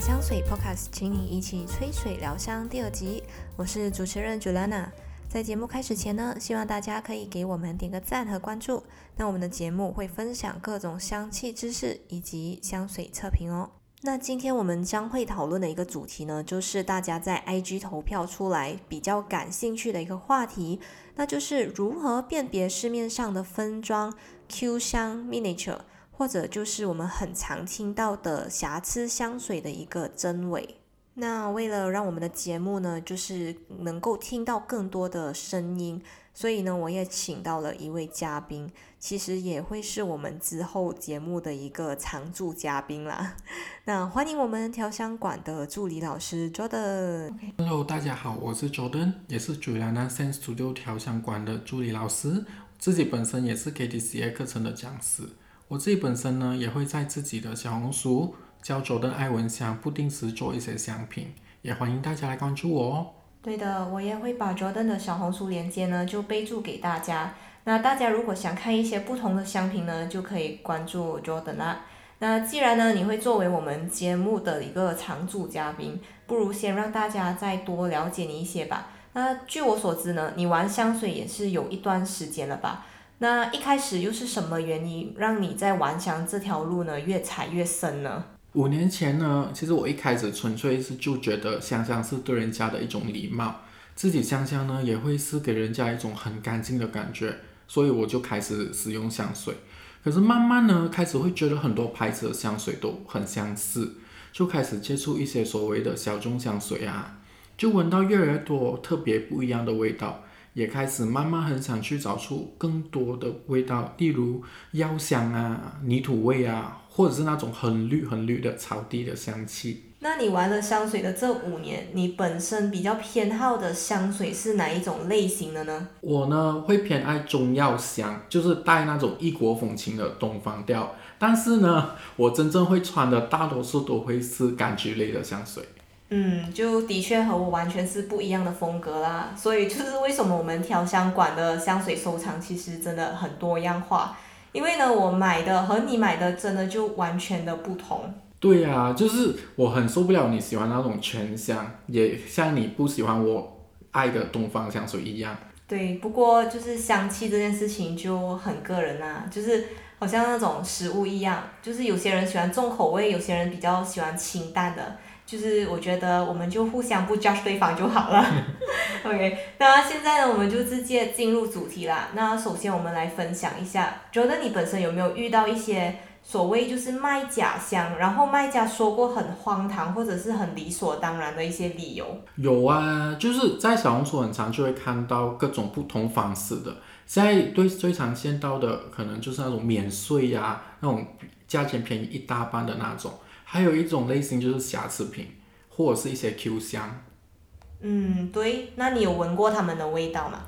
香水 Podcast，请你一起吹水疗香第二集，我是主持人 Juliana。在节目开始前呢，希望大家可以给我们点个赞和关注。那我们的节目会分享各种香气知识以及香水测评哦。那今天我们将会讨论的一个主题呢，就是大家在 IG 投票出来比较感兴趣的一个话题，那就是如何辨别市面上的分装 Q 香 Miniature。或者就是我们很常听到的瑕疵香水的一个真伪。那为了让我们的节目呢，就是能够听到更多的声音，所以呢，我也请到了一位嘉宾，其实也会是我们之后节目的一个常驻嘉宾啦。那欢迎我们调香馆的助理老师 Jordan。Hello，大家好，我是 Jordan，也是主兰南 Sense 主六调香馆的助理老师，自己本身也是 KTCA 课程的讲师。我自己本身呢，也会在自己的小红书叫佐登爱闻香，不定时做一些香品，也欢迎大家来关注我哦。对的，我也会把 Jordan 的小红书链接呢，就备注给大家。那大家如果想看一些不同的香品呢，就可以关注 Jordan 啦。那既然呢，你会作为我们节目的一个常驻嘉宾，不如先让大家再多了解你一些吧。那据我所知呢，你玩香水也是有一段时间了吧？那一开始又是什么原因让你在玩香这条路呢越踩越深呢？五年前呢，其实我一开始纯粹是就觉得香香是对人家的一种礼貌，自己香香呢也会是给人家一种很干净的感觉，所以我就开始使用香水。可是慢慢呢，开始会觉得很多牌子的香水都很相似，就开始接触一些所谓的小众香水啊，就闻到越来越多特别不一样的味道。也开始慢慢很想去找出更多的味道，例如药香啊、泥土味啊，或者是那种很绿很绿的草地的香气。那你玩了香水的这五年，你本身比较偏好的香水是哪一种类型的呢？我呢会偏爱中药香，就是带那种异国风情的东方调。但是呢，我真正会穿的大多数都会是柑橘类的香水。嗯，就的确和我完全是不一样的风格啦，所以就是为什么我们调香馆的香水收藏其实真的很多样化，因为呢，我买的和你买的真的就完全的不同。对呀，就是我很受不了你喜欢那种全香，也像你不喜欢我爱的东方香水一样。对，不过就是香气这件事情就很个人啦，就是好像那种食物一样，就是有些人喜欢重口味，有些人比较喜欢清淡的。就是我觉得我们就互相不 judge 对方就好了。OK，那现在呢，我们就直接进入主题啦。那首先我们来分享一下，觉得你本身有没有遇到一些所谓就是卖假香，然后卖家说过很荒唐或者是很理所当然的一些理由？有啊，就是在小红书很常就会看到各种不同方式的。现在最最常见到的可能就是那种免税呀，那种价钱便宜一大半的那种。还有一种类型就是瑕疵品，或者是一些 Q 香。嗯，对，那你有闻过它们的味道吗？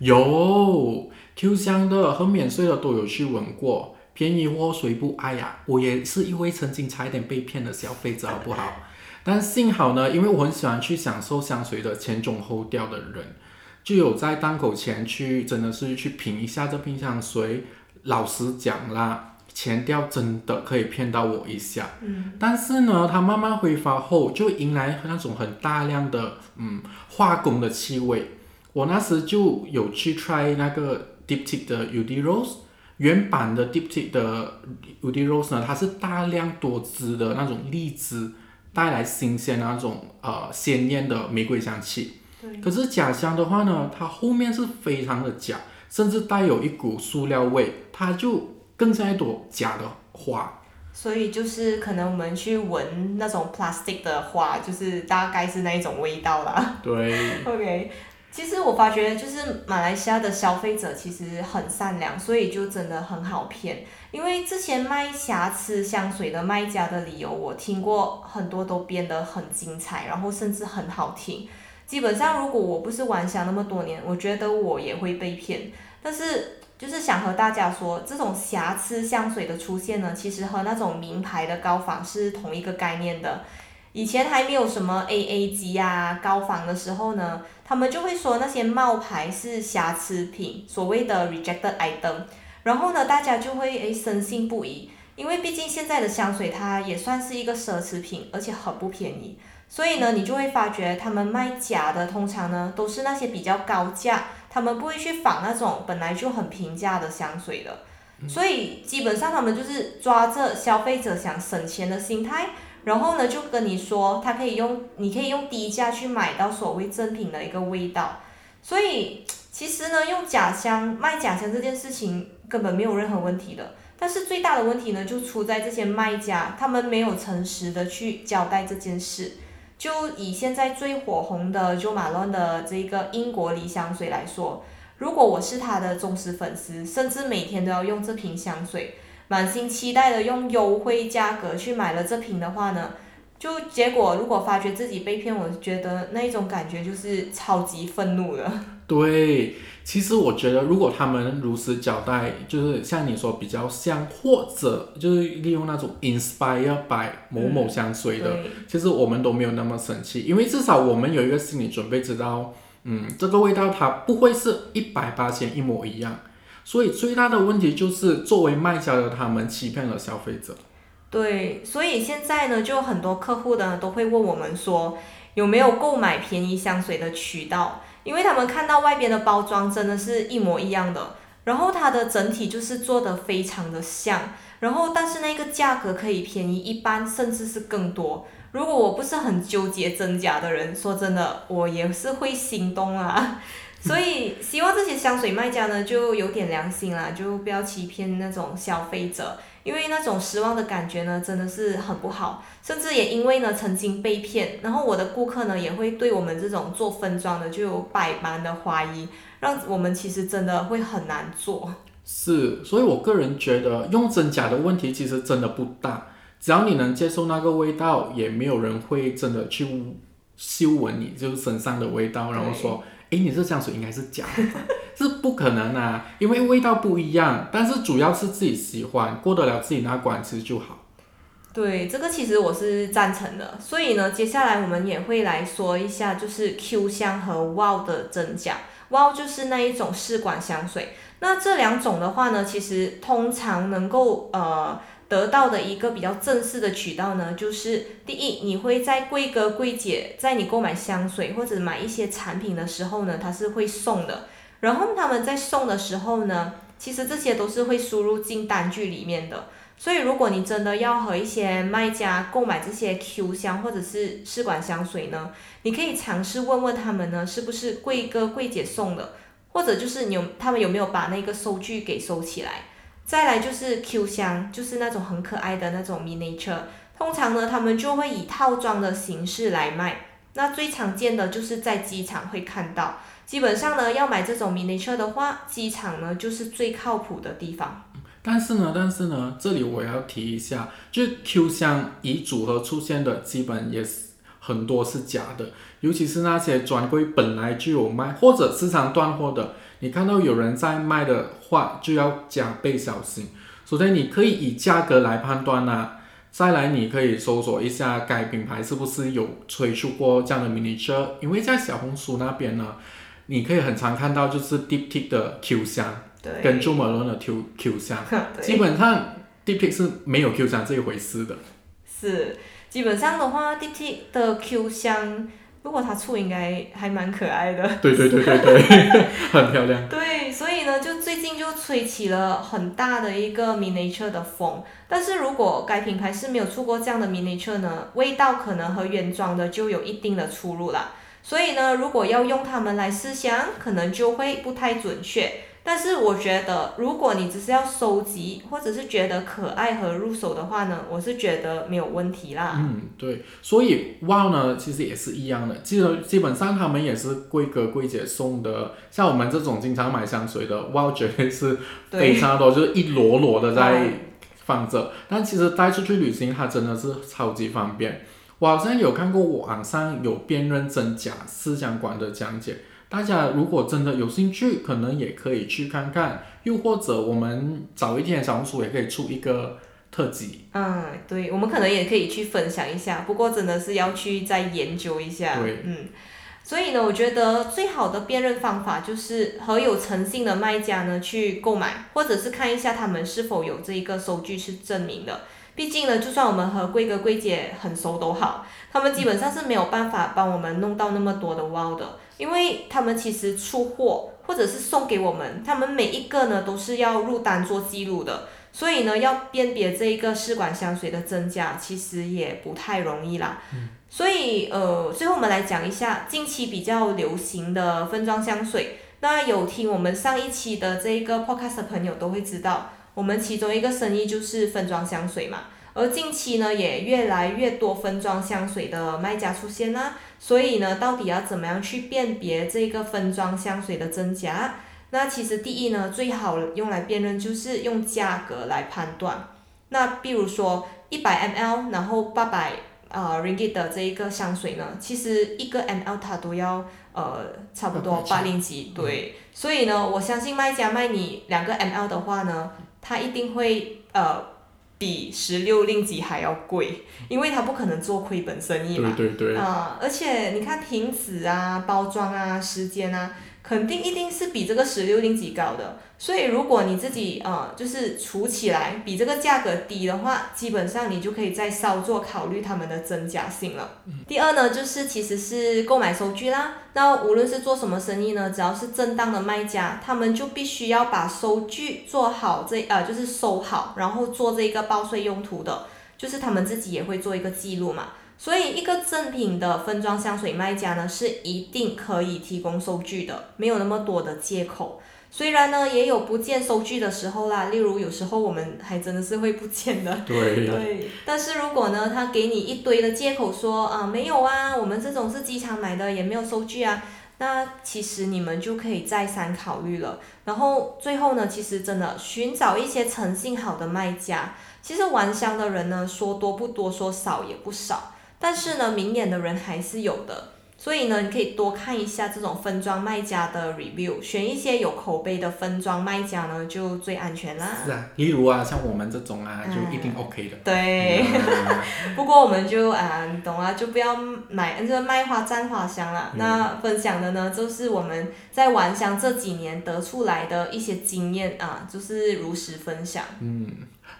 有 Q 香的和免税的都有去闻过，便宜货谁不爱呀？我也是因为曾经差一点被骗的消费者，好不好？但幸好呢，因为我很喜欢去享受香水的前中后调的人，就有在档口前去，真的是去品一下这瓶香水。老实讲啦。前调真的可以骗到我一下，嗯，但是呢，它慢慢挥发后就迎来那种很大量的嗯化工的气味。我那时就有去 try 那个 Diptyque 的 Ud Rose，原版的 Diptyque 的 Ud Rose 呢，它是大量多汁的那种荔枝带来新鲜那种呃鲜艳的玫瑰香气。对。可是假香的话呢，它后面是非常的假，甚至带有一股塑料味，它就。更像一朵假的花，所以就是可能我们去闻那种 plastic 的花，就是大概是那一种味道啦。对。OK，其实我发觉就是马来西亚的消费者其实很善良，所以就真的很好骗。因为之前卖瑕疵香水的卖家的理由，我听过很多都编得很精彩，然后甚至很好听。基本上如果我不是玩香那么多年，我觉得我也会被骗。但是。就是想和大家说，这种瑕疵香水的出现呢，其实和那种名牌的高仿是同一个概念的。以前还没有什么 AA 机啊高仿的时候呢，他们就会说那些冒牌是瑕疵品，所谓的 rejected item。然后呢，大家就会诶深信不疑。因为毕竟现在的香水它也算是一个奢侈品，而且很不便宜。所以呢，你就会发觉他们卖假的，通常呢都是那些比较高价，他们不会去仿那种本来就很平价的香水的。所以基本上他们就是抓着消费者想省钱的心态，然后呢就跟你说，他可以用，你可以用低价去买到所谓正品的一个味道。所以其实呢，用假香卖假香这件事情根本没有任何问题的。但是最大的问题呢，就出在这些卖家，他们没有诚实的去交代这件事。就以现在最火红的就马乱的这个英国梨香水来说，如果我是他的忠实粉丝，甚至每天都要用这瓶香水，满心期待的用优惠价格去买了这瓶的话呢，就结果如果发觉自己被骗，我觉得那一种感觉就是超级愤怒了。对，其实我觉得，如果他们如实交代，就是像你说比较像，或者就是利用那种 inspire by 某某香水的，其实我们都没有那么生气，因为至少我们有一个心理准备，知道，嗯，这个味道它不会是一百八千一模一样。所以最大的问题就是作为卖家的他们欺骗了消费者。对，所以现在呢，就很多客户呢都会问我们说，有没有购买便宜香水的渠道？因为他们看到外边的包装真的是一模一样的，然后它的整体就是做的非常的像，然后但是那个价格可以便宜一半，甚至是更多。如果我不是很纠结真假的人，说真的，我也是会心动啊。所以希望这些香水卖家呢，就有点良心啦，就不要欺骗那种消费者。因为那种失望的感觉呢，真的是很不好，甚至也因为呢曾经被骗，然后我的顾客呢也会对我们这种做分装的就有百般的怀疑，让我们其实真的会很难做。是，所以我个人觉得用真假的问题其实真的不大，只要你能接受那个味道，也没有人会真的去嗅闻你就是身上的味道，然后说。哎，你这香水应该是假的，是不可能啊，因为味道不一样。但是主要是自己喜欢，过得了自己那关其实就好。对，这个其实我是赞成的。所以呢，接下来我们也会来说一下，就是 Q 香和 Wow 的真假。Wow 就是那一种试管香水。那这两种的话呢，其实通常能够呃。得到的一个比较正式的渠道呢，就是第一，你会在贵哥贵姐在你购买香水或者买一些产品的时候呢，它是会送的。然后他们在送的时候呢，其实这些都是会输入进单据里面的。所以如果你真的要和一些卖家购买这些 Q 香或者是试管香水呢，你可以尝试问问他们呢，是不是贵哥贵姐送的，或者就是你有他们有没有把那个收据给收起来。再来就是 Q 香，就是那种很可爱的那种 miniature，通常呢，他们就会以套装的形式来卖。那最常见的就是在机场会看到，基本上呢，要买这种 miniature 的话，机场呢就是最靠谱的地方。但是呢，但是呢，这里我要提一下，就是 Q 香以组合出现的基本也是很多是假的，尤其是那些专柜本来就有卖或者市场断货的。你看到有人在卖的话，就要加倍小心。首先，你可以以价格来判断呐。再来，你可以搜索一下该品牌是不是有推出过这样的 mini 车，因为在小红书那边呢，你可以很常看到就是 Deep Tik 的 Q 香，跟 Jo Malone 的 Q Q 箱，基本上 Deep Tik 是没有 Q 箱这一回事的。是，基本上的话，Deep Tik 的 Q 香。如果它出应该还蛮可爱的，对对对对对，很漂亮。对，所以呢，就最近就吹起了很大的一个 miniature 的风。但是如果该品牌是没有出过这样的 miniature 呢，味道可能和原装的就有一定的出入了。所以呢，如果要用它们来试香，可能就会不太准确。但是我觉得，如果你只是要收集，或者是觉得可爱和入手的话呢，我是觉得没有问题啦。嗯，对，所以 Wow 呢，其实也是一样的，基基本上他们也是贵哥贵姐送的。像我们这种经常买香水的，Wow 绝对是非常多，就是一摞摞的在放着。但其实带出去旅行，它真的是超级方便。我好像有看过网上有辨认真假试香馆的讲解。大家如果真的有兴趣，可能也可以去看看，又或者我们早一天小红书也可以出一个特辑。嗯，对，我们可能也可以去分享一下，不过真的是要去再研究一下。对，嗯，所以呢，我觉得最好的辨认方法就是和有诚信的卖家呢去购买，或者是看一下他们是否有这一个收据是证明的。毕竟呢，就算我们和贵哥贵姐很熟都好，他们基本上是没有办法帮我们弄到那么多的 wow 的，因为他们其实出货或者是送给我们，他们每一个呢都是要入单做记录的，所以呢要辨别这一个试管香水的真假，其实也不太容易啦。所以呃，最后我们来讲一下近期比较流行的分装香水。那有听我们上一期的这一个 podcast 的朋友都会知道。我们其中一个生意就是分装香水嘛，而近期呢也越来越多分装香水的卖家出现啦，所以呢，到底要怎么样去辨别这个分装香水的真假？那其实第一呢，最好用来辨认就是用价格来判断。那比如说一百 ml，然后八百啊 ringgit 的这一个香水呢，其实一个 ml 它都要呃差不多八零几，对，所以呢，我相信卖家卖你两个 ml 的话呢。它一定会呃比十六令吉还要贵，因为它不可能做亏本生意嘛。对对对。啊，而且你看瓶子啊、包装啊、时间啊。肯定一定是比这个十六令吉高的，所以如果你自己呃就是除起来比这个价格低的话，基本上你就可以再稍作考虑它们的真假性了。第二呢，就是其实是购买收据啦。那无论是做什么生意呢，只要是正当的卖家，他们就必须要把收据做好，这呃就是收好，然后做这个报税用途的，就是他们自己也会做一个记录嘛。所以，一个正品的分装香水卖家呢，是一定可以提供收据的，没有那么多的借口。虽然呢，也有不见收据的时候啦，例如有时候我们还真的是会不见的。对。对。但是如果呢，他给你一堆的借口说啊，没有啊，我们这种是机场买的，也没有收据啊，那其实你们就可以再三考虑了。然后最后呢，其实真的寻找一些诚信好的卖家。其实玩香的人呢，说多不多，说少也不少。但是呢，明眼的人还是有的，所以呢，你可以多看一下这种分装卖家的 review，选一些有口碑的分装卖家呢，就最安全啦。是啊，例如啊，像我们这种啊，就一定 OK 的。对，不过我们就啊，你懂啊，就不要买这个卖花赞花香了。那分享的呢，就是我们在玩香这几年得出来的一些经验啊，就是如实分享。嗯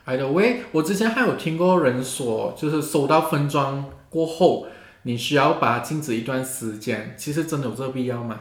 ，By the way，我之前还有听过人说，就是收到分装。过后，你需要把它静止一段时间，其实真的有这个必要吗？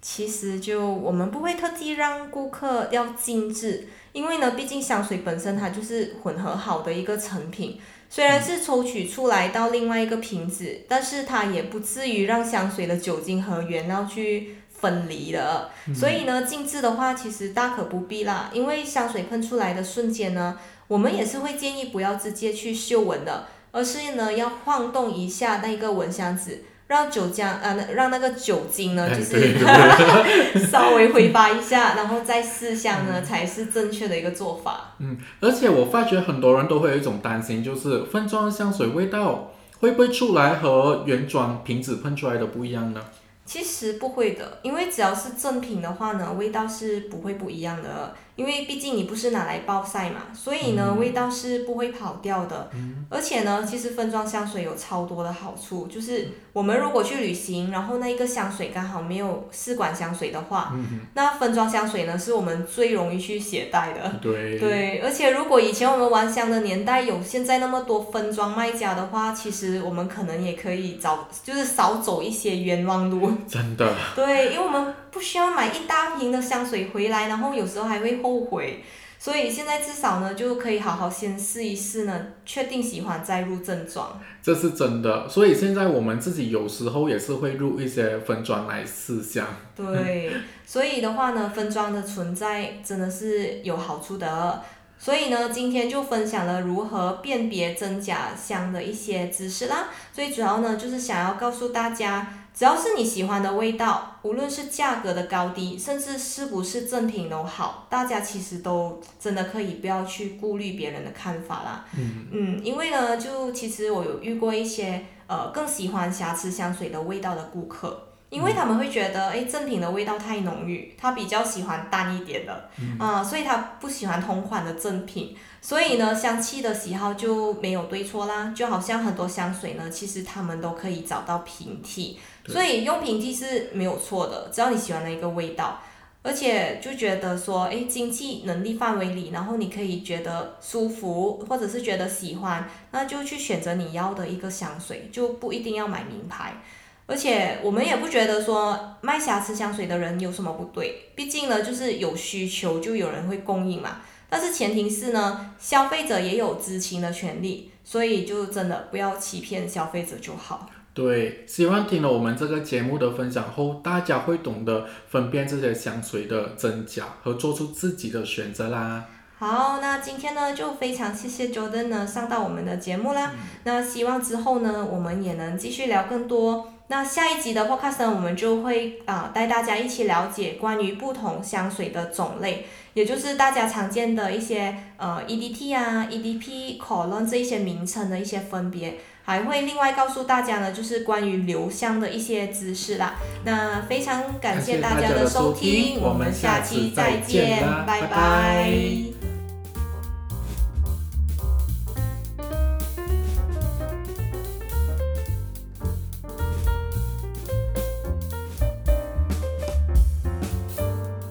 其实就我们不会特地让顾客要静置，因为呢，毕竟香水本身它就是混合好的一个成品，虽然是抽取出来到另外一个瓶子，但是它也不至于让香水的酒精和原料去分离的。所以呢，静置的话其实大可不必啦，因为香水喷出来的瞬间呢，我们也是会建议不要直接去嗅闻的。而是呢，要晃动一下那个蚊香纸，让酒浆呃，让那个酒精呢，就是 稍微挥发一下，然后再试香呢，才是正确的一个做法。嗯，而且我发觉很多人都会有一种担心，就是分装香水味道会不会出来和原装瓶子喷出来的不一样呢？其实不会的，因为只要是正品的话呢，味道是不会不一样的。因为毕竟你不是拿来暴晒嘛，所以呢，味道是不会跑掉的。而且呢，其实分装香水有超多的好处，就是我们如果去旅行，然后那一个香水刚好没有试管香水的话，那分装香水呢是我们最容易去携带的。对。对，而且如果以前我们玩香的年代有现在那么多分装卖家的话，其实我们可能也可以找，就是少走一些冤枉路。真的。对，因为我们不需要买一大瓶的香水回来，然后有时候还会。后悔，所以现在至少呢，就可以好好先试一试呢，确定喜欢再入正装。这是真的，所以现在我们自己有时候也是会入一些分装来试下。对，所以的话呢，分装的存在真的是有好处的。所以呢，今天就分享了如何辨别真假香的一些知识啦。最主要呢，就是想要告诉大家。只要是你喜欢的味道，无论是价格的高低，甚至是不是正品都好，大家其实都真的可以不要去顾虑别人的看法啦。嗯嗯，因为呢，就其实我有遇过一些呃更喜欢瑕疵香水的味道的顾客，因为他们会觉得哎正品的味道太浓郁，他比较喜欢淡一点的啊，所以他不喜欢同款的正品。所以呢，香气的喜好就没有对错啦，就好像很多香水呢，其实他们都可以找到平替。所以用平替是没有错的，只要你喜欢的一个味道。而且就觉得说，诶，经济能力范围里，然后你可以觉得舒服，或者是觉得喜欢，那就去选择你要的一个香水，就不一定要买名牌。而且我们也不觉得说卖瑕疵香水的人有什么不对，毕竟呢，就是有需求就有人会供应嘛。但是前提是呢，消费者也有知情的权利，所以就真的不要欺骗消费者就好。对，希望听了我们这个节目的分享后，大家会懂得分辨这些香水的真假和做出自己的选择啦。好，那今天呢就非常谢谢 Jordan 呢上到我们的节目啦。那希望之后呢我们也能继续聊更多。那下一集的 Podcast 呢，我们就会啊、带大家一起了解关于不同香水的种类，也就是大家常见的一些呃 EDT 啊、EDP、Cologne 这一些名称的一些分别。还会另外告诉大家呢，就是关于留香的一些知识啦。那非常感谢大家的收听，我们下期再见，拜拜